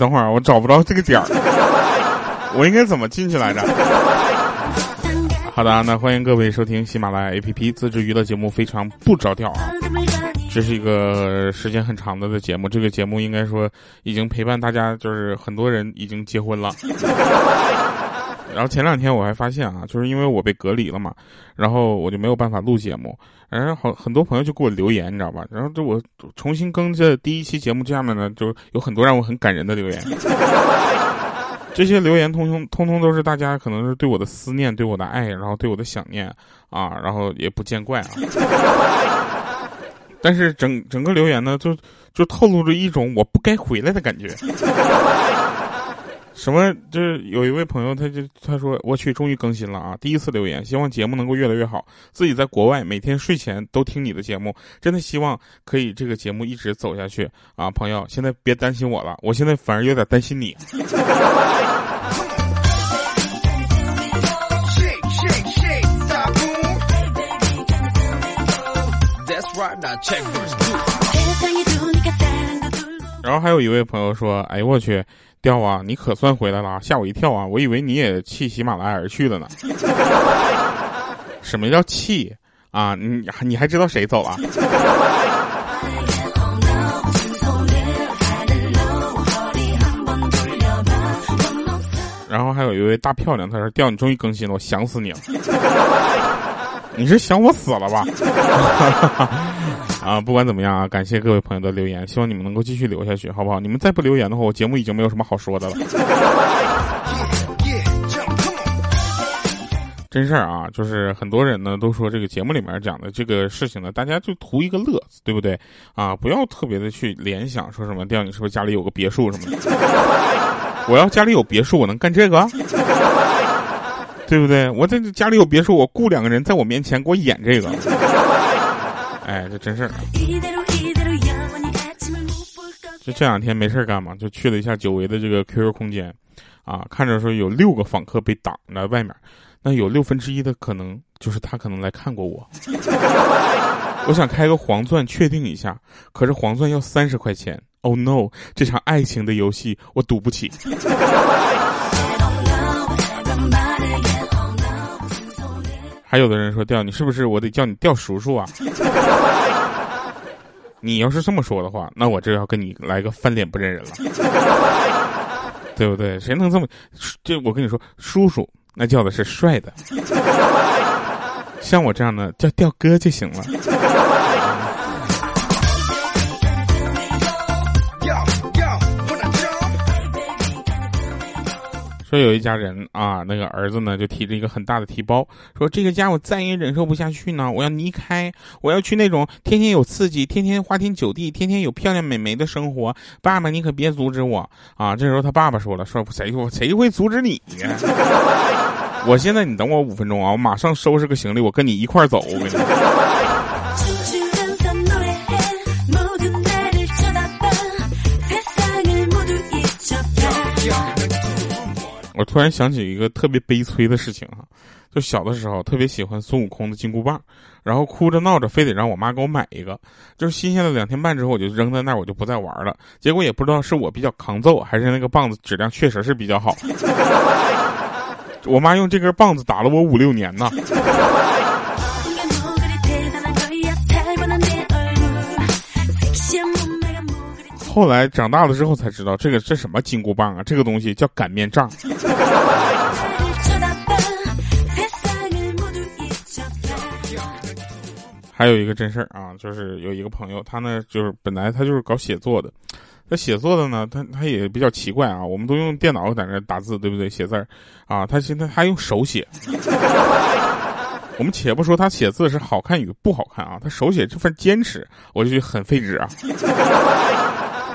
哎，等会儿我找不着这个点儿，我应该怎么进去来着？好的，那欢迎各位收听喜马拉雅 APP 自制娱乐节目《非常不着调》啊。这是一个时间很长的的节目，这个节目应该说已经陪伴大家，就是很多人已经结婚了。然后前两天我还发现啊，就是因为我被隔离了嘛，然后我就没有办法录节目，然后好很多朋友就给我留言，你知道吧？然后就我重新更这第一期节目，下面呢就有很多让我很感人的留言。这些留言通通通通都是大家可能是对我的思念，对我的爱，然后对我的想念啊，然后也不见怪啊。但是整整个留言呢，就就透露着一种我不该回来的感觉。什么？就是有一位朋友，他就他说：“我去，终于更新了啊！第一次留言，希望节目能够越来越好。自己在国外，每天睡前都听你的节目，真的希望可以这个节目一直走下去啊！朋友，现在别担心我了，我现在反而有点担心你。”然后还有一位朋友说：“哎呦我去！”掉啊，你可算回来了，吓我一跳啊！我以为你也弃喜马拉雅而去了呢。什么叫弃啊？你你还知道谁走了？然后还有一位大漂亮，他说：“调，你终于更新了，我想死你了。”你是想我死了吧？啊，不管怎么样啊，感谢各位朋友的留言，希望你们能够继续留下去，好不好？你们再不留言的话，我节目已经没有什么好说的了。真事儿啊，就是很多人呢都说这个节目里面讲的这个事情呢，大家就图一个乐，对不对？啊，不要特别的去联想，说什么调你是不是家里有个别墅什么的？我要家里有别墅，我能干这个？对不对？我这家里有别墅，我雇两个人在我面前给我演这个。哎，这真事儿。就这两天没事干嘛，就去了一下久违的这个 QQ 空间，啊，看着说有六个访客被挡在外面，那有六分之一的可能就是他可能来看过我。我想开个黄钻确定一下，可是黄钻要三十块钱。Oh no！这场爱情的游戏我赌不起。还有的人说调你是不是我得叫你调叔叔啊？你要是这么说的话，那我这要跟你来个翻脸不认人了，对不对？谁能这么？这我跟你说，叔叔那叫的是帅的，像我这样的叫调哥就行了。说有一家人啊，那个儿子呢就提着一个很大的提包，说这个家我再也忍受不下去呢，我要离开，我要去那种天天有刺激、天天花天酒地、天天有漂亮美眉的生活。爸爸，你可别阻止我啊！这时候他爸爸说了，说谁说谁会阻止你呢？我现在你等我五分钟啊，我马上收拾个行李，我跟你一块儿走。我跟你我突然想起一个特别悲催的事情哈，就小的时候特别喜欢孙悟空的金箍棒，然后哭着闹着非得让我妈给我买一个，就是新鲜了两天半之后我就扔在那儿，我就不再玩了。结果也不知道是我比较抗揍，还是那个棒子质量确实是比较好。我妈用这根棒子打了我五六年呢。后来长大了之后才知道，这个这什么金箍棒啊？这个东西叫擀面杖。还有一个真事儿啊，就是有一个朋友，他呢就是本来他就是搞写作的，他写作的呢，他他也比较奇怪啊。我们都用电脑在那打字，对不对？写字儿啊，他现在还用手写。我们且不说他写字是好看与不好看啊，他手写这份坚持，我就觉得很费纸啊。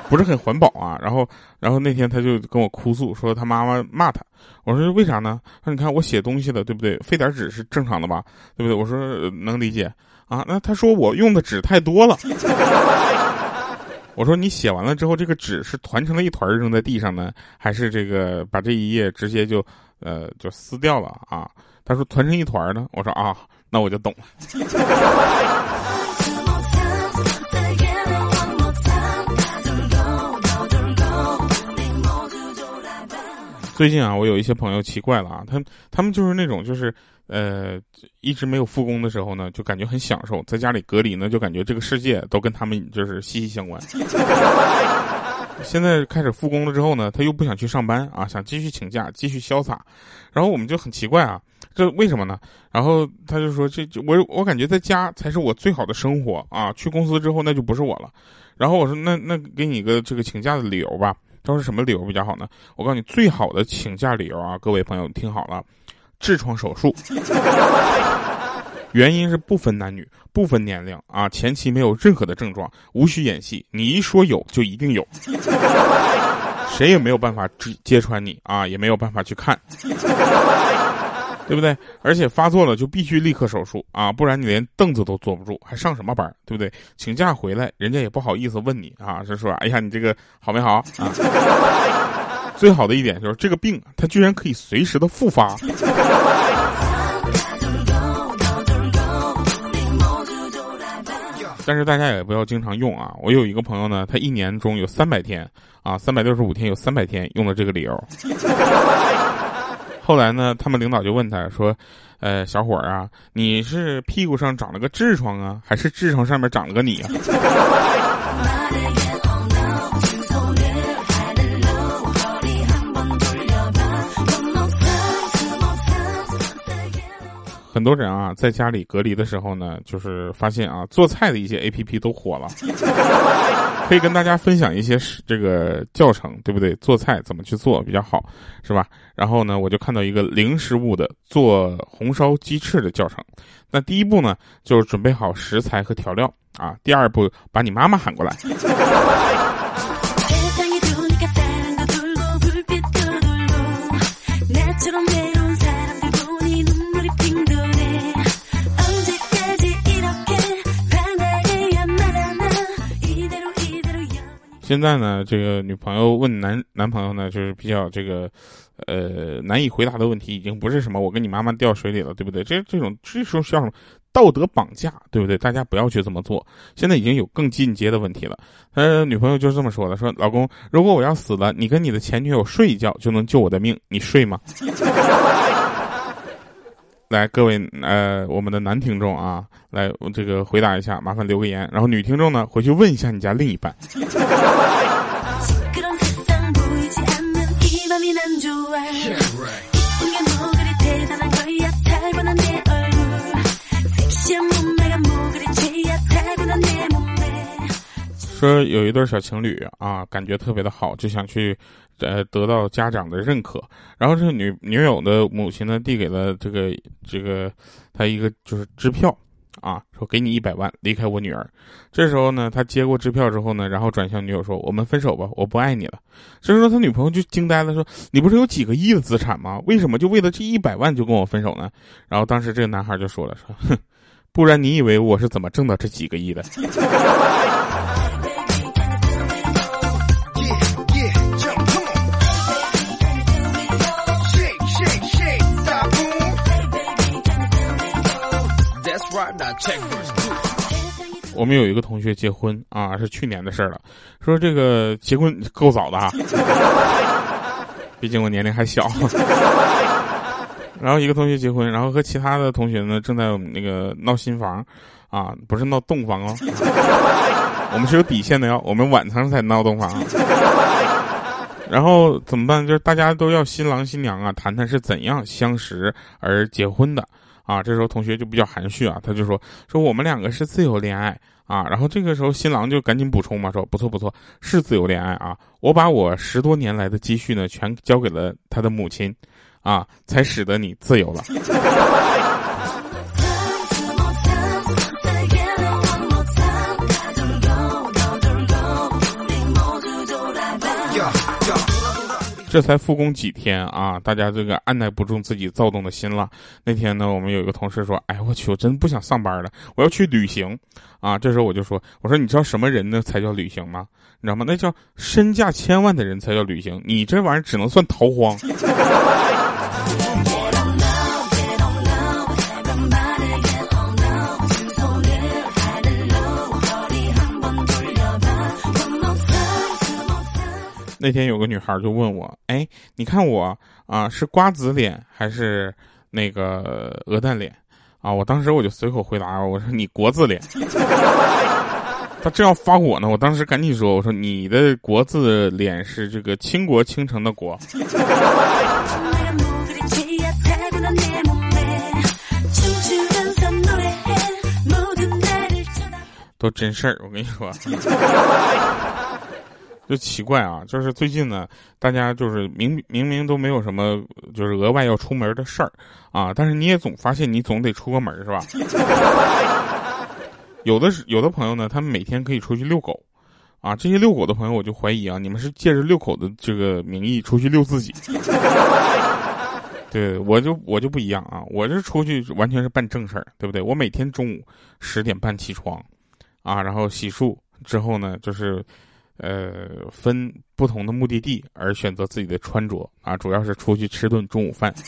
不是很环保啊，然后，然后那天他就跟我哭诉说他妈妈骂他，我说为啥呢？他说你看我写东西的对不对？费点纸是正常的吧，对不对？我说能理解啊。那他说我用的纸太多了。我说你写完了之后，这个纸是团成了一团扔在地上呢，还是这个把这一页直接就呃就撕掉了啊？他说团成一团呢。我说啊，那我就懂了。最近啊，我有一些朋友奇怪了啊，他他们就是那种就是呃，一直没有复工的时候呢，就感觉很享受，在家里隔离呢，就感觉这个世界都跟他们就是息息相关。现在开始复工了之后呢，他又不想去上班啊，想继续请假，继续潇洒。然后我们就很奇怪啊，这为什么呢？然后他就说，这我我感觉在家才是我最好的生活啊，去公司之后那就不是我了。然后我说，那那给你一个这个请假的理由吧。都是什么理由比较好呢？我告诉你，最好的请假理由啊，各位朋友听好了，痔疮手术，原因是不分男女、不分年龄啊，前期没有任何的症状，无需演戏，你一说有就一定有，谁也没有办法揭穿你啊，也没有办法去看。对不对？而且发作了就必须立刻手术啊，不然你连凳子都坐不住，还上什么班？对不对？请假回来，人家也不好意思问你啊，是说，哎呀，你这个好没好啊？最好的一点就是这个病，它居然可以随时的复发。但是大家也不要经常用啊。我有一个朋友呢，他一年中有三百天啊，三百六十五天有三百天用了这个理由。后来呢，他们领导就问他说：“呃，小伙儿啊，你是屁股上长了个痔疮啊，还是痔疮上面长了个你啊？” 很多人啊，在家里隔离的时候呢，就是发现啊，做菜的一些 A P P 都火了，可以跟大家分享一些这个教程，对不对？做菜怎么去做比较好，是吧？然后呢，我就看到一个零食物的做红烧鸡翅的教程。那第一步呢，就是准备好食材和调料啊。第二步，把你妈妈喊过来。现在呢，这个女朋友问男男朋友呢，就是比较这个，呃，难以回答的问题，已经不是什么我跟你妈妈掉水里了，对不对？这这种这时候需要什么道德绑架，对不对？大家不要去这么做。现在已经有更进阶的问题了。他女朋友就是这么说的：说老公，如果我要死了，你跟你的前女友睡一觉就能救我的命，你睡吗？来，各位呃，我们的男听众啊，来这个回答一下，麻烦留个言。然后女听众呢，回去问一下你家另一半。说有一对小情侣啊，感觉特别的好，就想去，呃，得到家长的认可。然后这女女友的母亲呢，递给了这个这个他一个就是支票，啊，说给你一百万，离开我女儿。这时候呢，他接过支票之后呢，然后转向女友说：“我们分手吧，我不爱你了。”这时候他女朋友就惊呆了，说：“你不是有几个亿的资产吗？为什么就为了这一百万就跟我分手呢？”然后当时这个男孩就说了：“说哼，不然你以为我是怎么挣到这几个亿的？”我们有一个同学结婚啊，是去年的事了。说这个结婚够早的啊，毕竟我年龄还小。然后一个同学结婚，然后和其他的同学呢正在那个闹新房，啊，不是闹洞房哦，我们是有底线的哟，我们晚上才闹洞房。然后怎么办？就是大家都要新郎新娘啊，谈谈是怎样相识而结婚的。啊，这时候同学就比较含蓄啊，他就说说我们两个是自由恋爱啊，然后这个时候新郎就赶紧补充嘛，说不错不错，是自由恋爱啊，我把我十多年来的积蓄呢全交给了他的母亲，啊，才使得你自由了。这才复工几天啊，大家这个按耐不住自己躁动的心了。那天呢，我们有一个同事说：“哎我去，我真不想上班了，我要去旅行。”啊，这时候我就说：“我说你知道什么人呢才叫旅行吗？你知道吗？那叫身价千万的人才叫旅行，你这玩意儿只能算逃荒。”那天有个女孩就问我，哎，你看我啊是瓜子脸还是那个鹅蛋脸啊？我当时我就随口回答我说你国字脸。他正要发火呢，我当时赶紧说，我说你的国字脸是这个倾国倾城的国。都真事儿，我跟你说，就奇怪啊，就是最近呢，大家就是明明明都没有什么，就是额外要出门的事儿啊，但是你也总发现你总得出个门是吧？有的是有的朋友呢，他们每天可以出去遛狗，啊，这些遛狗的朋友我就怀疑啊，你们是借着遛狗的这个名义出去遛自己。对，我就我就不一样啊，我这出去完全是办正事儿，对不对？我每天中午十点半起床。啊，然后洗漱之后呢，就是，呃，分不同的目的地而选择自己的穿着啊，主要是出去吃顿中午饭。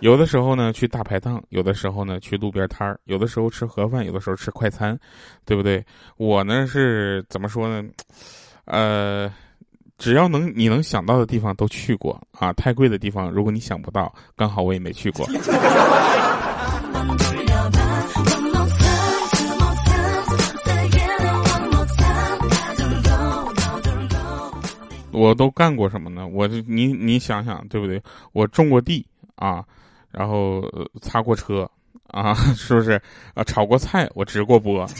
有的时候呢去大排档，有的时候呢去路边摊儿，有的时候吃盒饭，有的时候吃快餐，对不对？我呢是怎么说呢？呃，只要能你能想到的地方都去过啊，太贵的地方如果你想不到，刚好我也没去过。我都干过什么呢？我你你想想对不对？我种过地啊，然后擦过车啊，是不是啊？炒过菜，我直过播。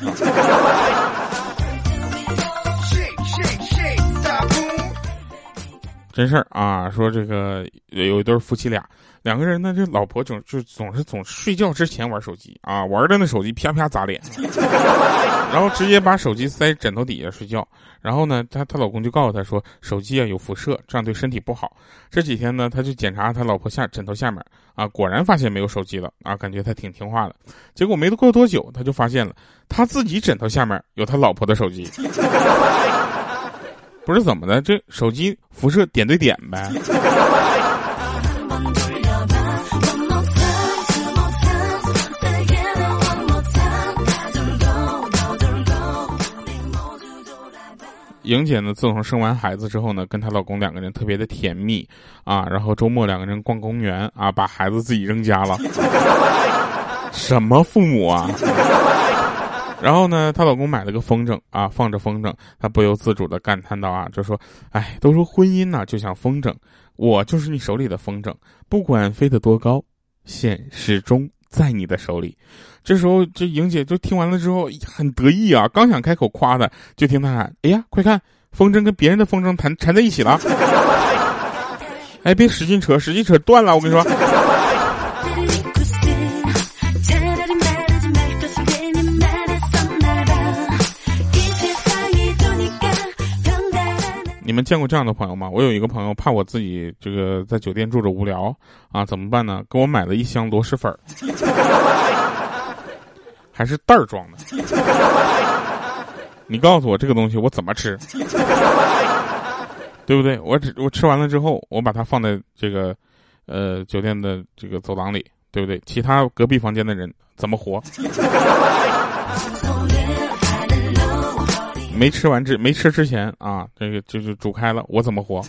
真事儿啊！说这个有一对夫妻俩。两个人呢，这老婆总就总是总睡觉之前玩手机啊，玩的那手机啪啪砸脸，然后直接把手机塞枕头底下睡觉。然后呢，她她老公就告诉她说，手机啊有辐射，这样对身体不好。这几天呢，他就检查他老婆下枕头下面啊，果然发现没有手机了啊，感觉他挺听话的。结果没过多久，他就发现了他自己枕头下面有他老婆的手机，不是怎么的，这手机辐射点对点呗。莹姐呢，自从生完孩子之后呢，跟她老公两个人特别的甜蜜啊，然后周末两个人逛公园啊，把孩子自己扔家了，什么父母啊？然后呢，她老公买了个风筝啊，放着风筝，她不由自主的感叹道啊，就说：“哎，都说婚姻呢就像风筝，我就是你手里的风筝，不管飞得多高，线始终在你的手里。”这时候，这莹姐就听完了之后很得意啊，刚想开口夸她，就听她喊：“哎呀，快看，风筝跟别人的风筝缠缠在一起了！”哎，别使劲扯，使劲扯断了，我跟你说。见过这样的朋友吗？我有一个朋友，怕我自己这个在酒店住着无聊啊，怎么办呢？给我买了一箱螺蛳粉儿。还是袋儿装的，你告诉我这个东西我怎么吃，对不对？我只我吃完了之后，我把它放在这个，呃，酒店的这个走廊里，对不对？其他隔壁房间的人怎么活？没吃完之没吃之前啊，这个就是煮开了，我怎么活？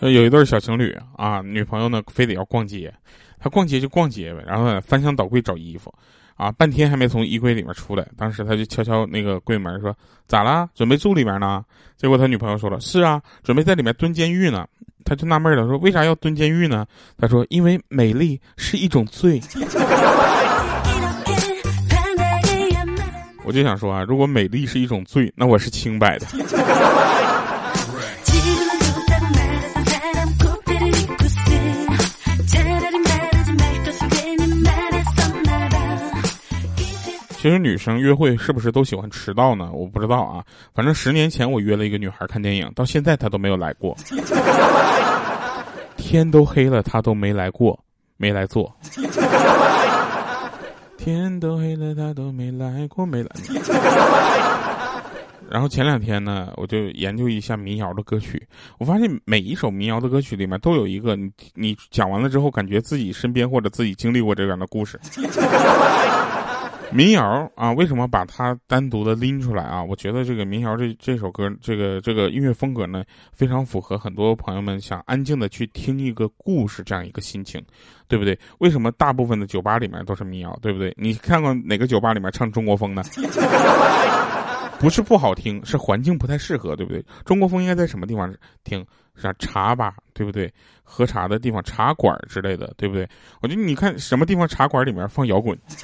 有一对小情侣啊，女朋友呢非得要逛街，他逛街就逛街呗，然后翻箱倒柜找衣服，啊，半天还没从衣柜里面出来。当时他就敲敲那个柜门说：“咋啦？准备住里面呢？”结果他女朋友说了：“是啊，准备在里面蹲监狱呢。”他就纳闷了，说：“为啥要蹲监狱呢？”他说：“因为美丽是一种罪。”我就想说啊，如果美丽是一种罪，那我是清白的。其实女生约会是不是都喜欢迟到呢？我不知道啊。反正十年前我约了一个女孩看电影，到现在她都没有来过。天都黑了，她都没来过，没来坐。天都黑了，她都没来过，没来。然后前两天呢，我就研究一下民谣的歌曲，我发现每一首民谣的歌曲里面都有一个你你讲完了之后，感觉自己身边或者自己经历过这样的故事。民谣啊，为什么把它单独的拎出来啊？我觉得这个民谣这这首歌，这个这个音乐风格呢，非常符合很多朋友们想安静的去听一个故事这样一个心情，对不对？为什么大部分的酒吧里面都是民谣，对不对？你看过哪个酒吧里面唱中国风的？不是不好听，是环境不太适合，对不对？中国风应该在什么地方听？是茶吧，对不对？喝茶的地方，茶馆之类的，对不对？我觉得你看什么地方茶馆里面放摇滚，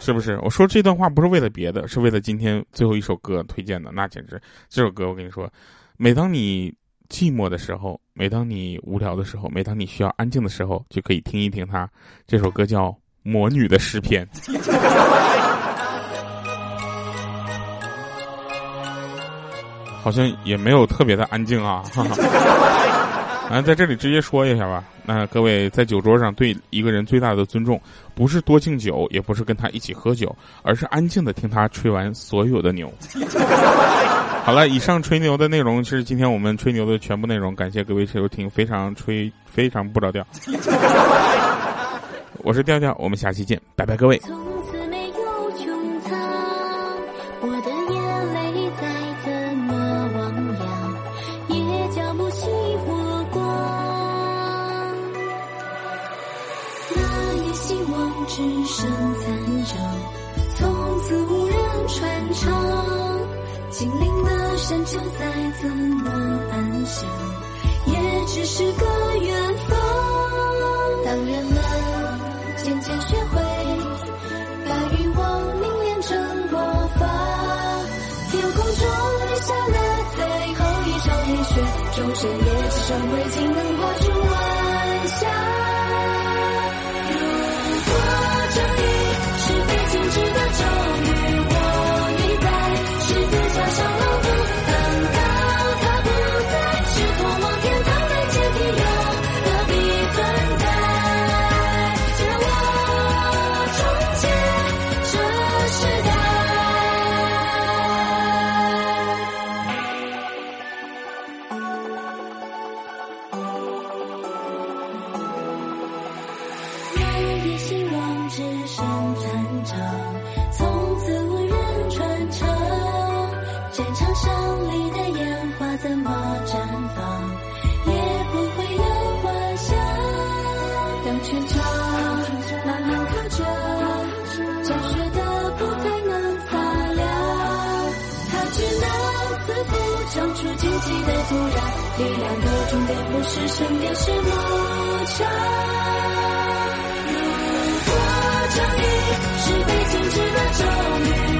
是不是？我说这段话不是为了别的，是为了今天最后一首歌推荐的。那简直，这首歌我跟你说，每当你寂寞的时候，每当你无聊的时候，每当你需要安静的时候，就可以听一听它。这首歌叫《魔女的诗篇》。好像也没有特别的安静啊，啊，在这里直接说一下吧。那各位在酒桌上对一个人最大的尊重，不是多敬酒，也不是跟他一起喝酒，而是安静的听他吹完所有的牛。好了，以上吹牛的内容是今天我们吹牛的全部内容，感谢各位收听，非常吹，非常不着调。我是调调，我们下期见，拜拜，各位。战场上你的烟花怎么绽放也不会有幻想当全场慢慢靠着战血的不再能发亮它只能自负长出荆棘的土壤力量的终点不是身殿是牧场如果正义是被禁止的咒语